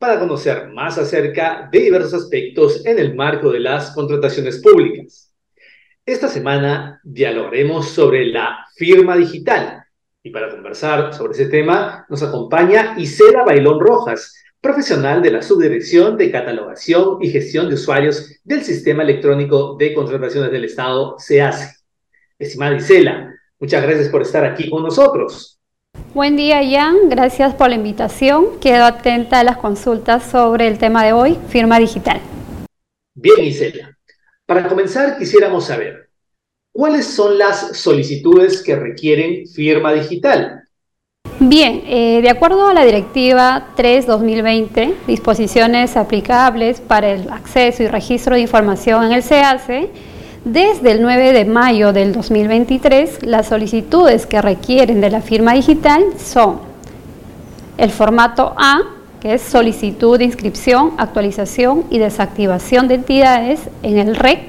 para conocer más acerca de diversos aspectos en el marco de las contrataciones públicas. Esta semana dialogaremos sobre la firma digital y para conversar sobre ese tema nos acompaña Isela Bailón Rojas, profesional de la Subdirección de Catalogación y Gestión de Usuarios del Sistema Electrónico de Contrataciones del Estado, SEACE. Estimada Isela, muchas gracias por estar aquí con nosotros. Buen día, Jan. Gracias por la invitación. Quedo atenta a las consultas sobre el tema de hoy, firma digital. Bien, Isela. Para comenzar, quisiéramos saber, ¿cuáles son las solicitudes que requieren firma digital? Bien, eh, de acuerdo a la Directiva 3-2020, disposiciones aplicables para el acceso y registro de información en el CACE, desde el 9 de mayo del 2023, las solicitudes que requieren de la firma digital son el formato A, que es solicitud de inscripción, actualización y desactivación de entidades en el REC.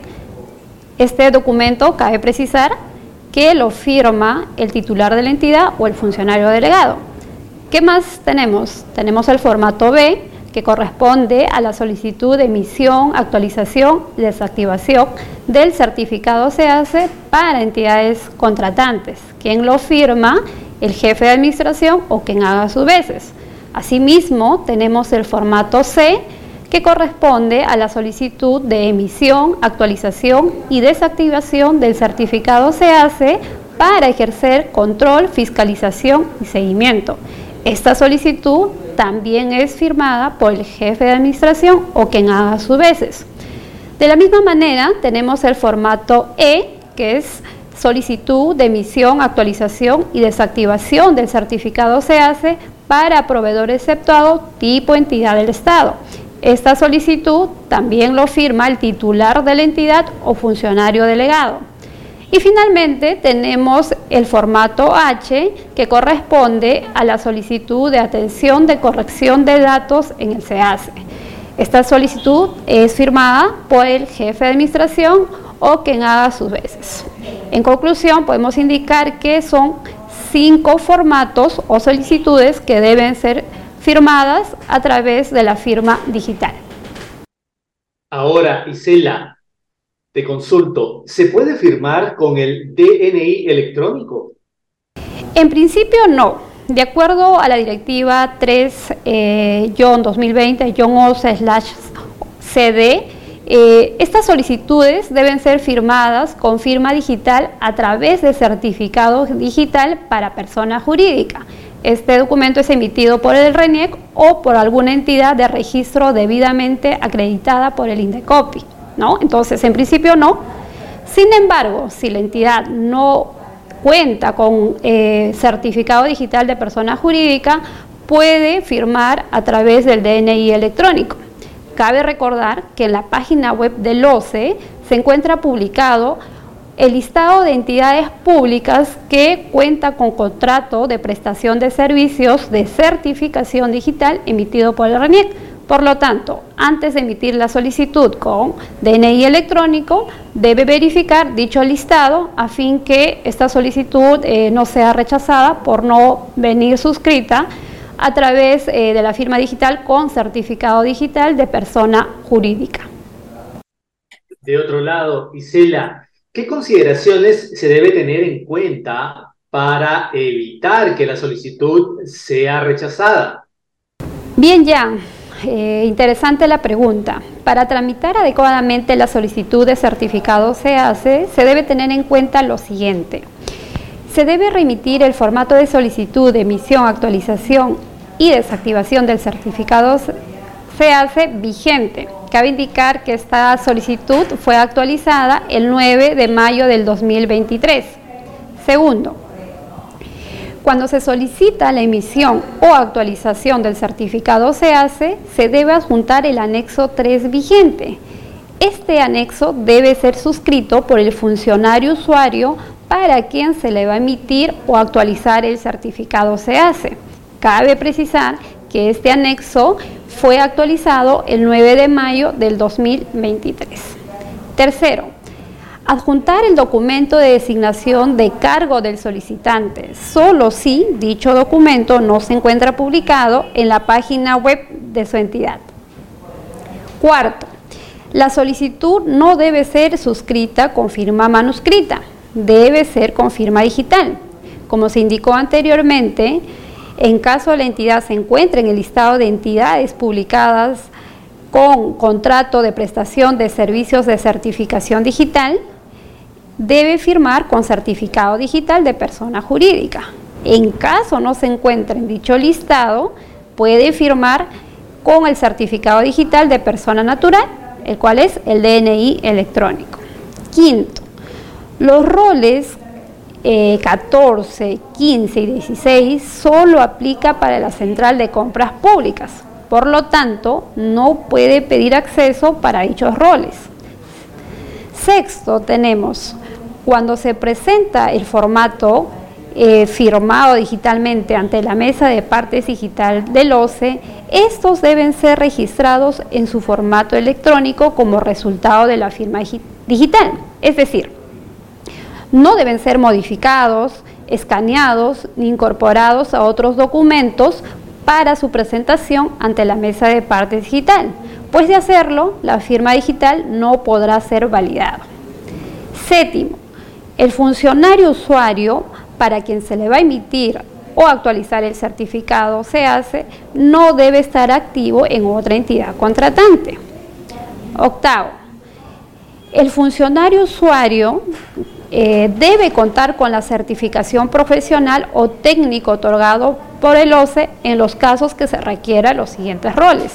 Este documento cabe precisar que lo firma el titular de la entidad o el funcionario delegado. ¿Qué más tenemos? Tenemos el formato B, que corresponde a la solicitud de emisión, actualización y desactivación del certificado se para entidades contratantes, quien lo firma el jefe de administración o quien haga sus veces. Asimismo, tenemos el formato C, que corresponde a la solicitud de emisión, actualización y desactivación del certificado se para ejercer control, fiscalización y seguimiento. Esta solicitud también es firmada por el jefe de administración o quien haga sus veces. De la misma manera, tenemos el formato E, que es solicitud de emisión, actualización y desactivación del certificado se hace para proveedor exceptuado tipo entidad del Estado. Esta solicitud también lo firma el titular de la entidad o funcionario delegado. Y finalmente tenemos el formato H que corresponde a la solicitud de atención de corrección de datos en el SEACE. Esta solicitud es firmada por el jefe de administración o quien haga sus veces. En conclusión, podemos indicar que son cinco formatos o solicitudes que deben ser firmadas a través de la firma digital. Ahora, Isela, te consulto, ¿se puede firmar con el DNI electrónico? En principio no. De acuerdo a la directiva 3-2020-11-CD, eh, eh, estas solicitudes deben ser firmadas con firma digital a través de certificado digital para persona jurídica. Este documento es emitido por el RENIEC o por alguna entidad de registro debidamente acreditada por el INDECOPI. ¿No? Entonces, en principio no. Sin embargo, si la entidad no cuenta con eh, certificado digital de persona jurídica, puede firmar a través del DNI electrónico. Cabe recordar que en la página web del OCE se encuentra publicado el listado de entidades públicas que cuenta con contrato de prestación de servicios de certificación digital emitido por el RENIEC por lo tanto, antes de emitir la solicitud con DNI electrónico, debe verificar dicho listado a fin que esta solicitud eh, no sea rechazada por no venir suscrita a través eh, de la firma digital con certificado digital de persona jurídica. De otro lado, Isela, ¿qué consideraciones se debe tener en cuenta para evitar que la solicitud sea rechazada? Bien, ya. Eh, interesante la pregunta. Para tramitar adecuadamente la solicitud de certificado se hace, se debe tener en cuenta lo siguiente. Se debe remitir el formato de solicitud emisión, actualización y desactivación del certificado se hace vigente. Cabe indicar que esta solicitud fue actualizada el 9 de mayo del 2023. Segundo, Cuando se solicita la emisión o actualización del certificado SEACE, se debe adjuntar el anexo 3 vigente. Este anexo debe ser suscrito por el funcionario usuario para quien se le va a emitir o actualizar el certificado SEACE. Cabe precisar que este anexo fue actualizado el 9 de mayo del 2023. Tercero, adjuntar el documento de designación de cargo del solicitante, solo si dicho documento no se encuentra publicado en la página web de su entidad. Cuarto, la solicitud no debe ser suscrita con firma manuscrita, debe ser con firma digital. Como se indicó anteriormente, en caso la entidad se encuentre en el listado de entidades publicadas con contrato de prestación de servicios de certificación digital, debe firmar con certificado digital de persona jurídica. En caso no se encuentre en dicho listado, puede firmar con el certificado digital de persona natural, el cual es el DNI electrónico. Quinto, los roles 14, eh, 15 y 16 solo aplica para la central de compras públicas. Por lo tanto, no puede pedir acceso para dichos roles. Sexto, tenemos cuando se presenta el formato eh, firmado digitalmente ante la mesa de partes digital del OCE, estos deben ser registrados en su formato electrónico como resultado de la firma digital. Es decir, no deben ser modificados, escaneados ni incorporados a otros documentos para su presentación ante la mesa de partes digital, pues de hacerlo, la firma digital no podrá ser validada. Séptimo, el funcionario usuario para quien se le va a emitir o actualizar el certificado se hace, no debe estar activo en otra entidad contratante. Octavo, el funcionario usuario eh, debe contar con la certificación profesional o técnico otorgado por el OCE en los casos que se requieran los siguientes roles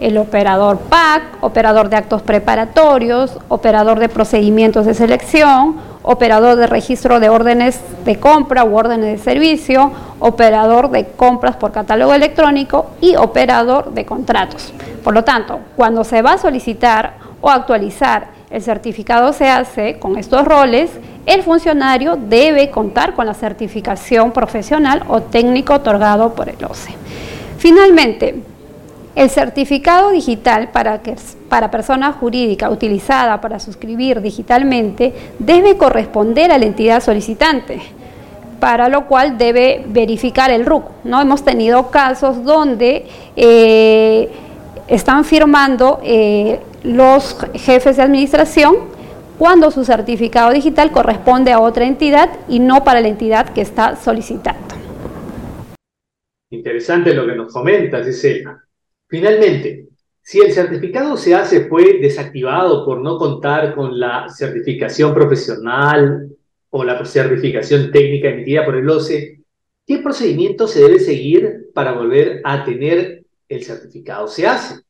el operador PAC, operador de actos preparatorios, operador de procedimientos de selección, operador de registro de órdenes de compra u órdenes de servicio, operador de compras por catálogo electrónico y operador de contratos. Por lo tanto, cuando se va a solicitar o actualizar el certificado se hace con estos roles, el funcionario debe contar con la certificación profesional o técnico otorgado por el OCE. Finalmente, el certificado digital para, que, para persona jurídica utilizada para suscribir digitalmente debe corresponder a la entidad solicitante, para lo cual debe verificar el RUC. ¿no? Hemos tenido casos donde eh, están firmando eh, los jefes de administración cuando su certificado digital corresponde a otra entidad y no para la entidad que está solicitando. Interesante lo que nos comentas, Gisela. Finalmente, si el certificado se hace fue desactivado por no contar con la certificación profesional o la certificación técnica emitida por el OCE, ¿qué procedimiento se debe seguir para volver a tener el certificado se?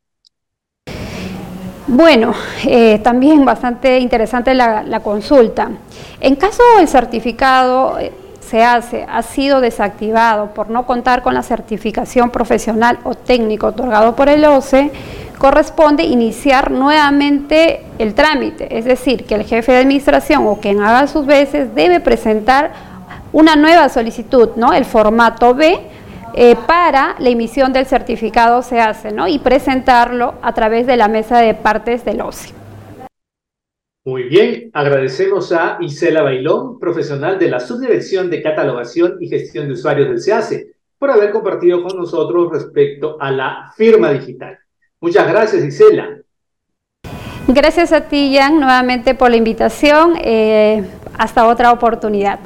Bueno, eh, también bastante interesante la, la, consulta. En caso el certificado eh, se hace ha sido desactivado por no contar con la certificación profesional o técnico otorgado por el OCE, corresponde iniciar nuevamente el trámite, es decir, que el jefe de administración o quien haga sus veces debe presentar una nueva solicitud, ¿no? El formato B eh, para la emisión del certificado se hace, ¿no? Y presentarlo a través de la mesa de partes del OCE. Muy bien, agradecemos a Isela Bailón, profesional de la Subdirección de Catalogación y Gestión de Usuarios del SEACE, por haber compartido con nosotros respecto a la firma digital. Muchas gracias, Isela. Gracias a ti, Jan, nuevamente por la invitación. Eh, hasta otra oportunidad.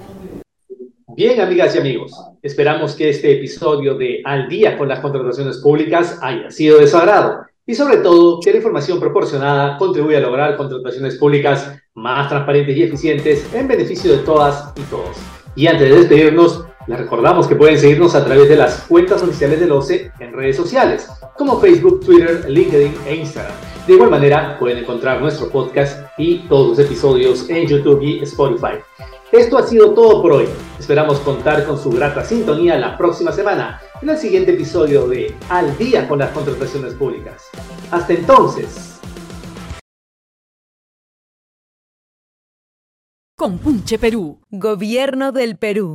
Bien, amigas y amigos, esperamos que este episodio de Al día con las contrataciones públicas haya sido de su agrado y sobre todo que la información proporcionada contribuya a lograr contrataciones públicas más transparentes y eficientes en beneficio de todas y todos. Y antes de despedirnos, les recordamos que pueden seguirnos a través de las cuentas oficiales del OCE en redes sociales, como Facebook, Twitter, LinkedIn e Instagram. De igual manera, pueden encontrar nuestro podcast y todos los episodios en YouTube y Spotify. Esto ha sido todo por hoy. Esperamos contar con su grata sintonía la próxima semana en el siguiente episodio de Al día con las contrataciones públicas. Hasta entonces. Compunche Perú, Gobierno del Perú.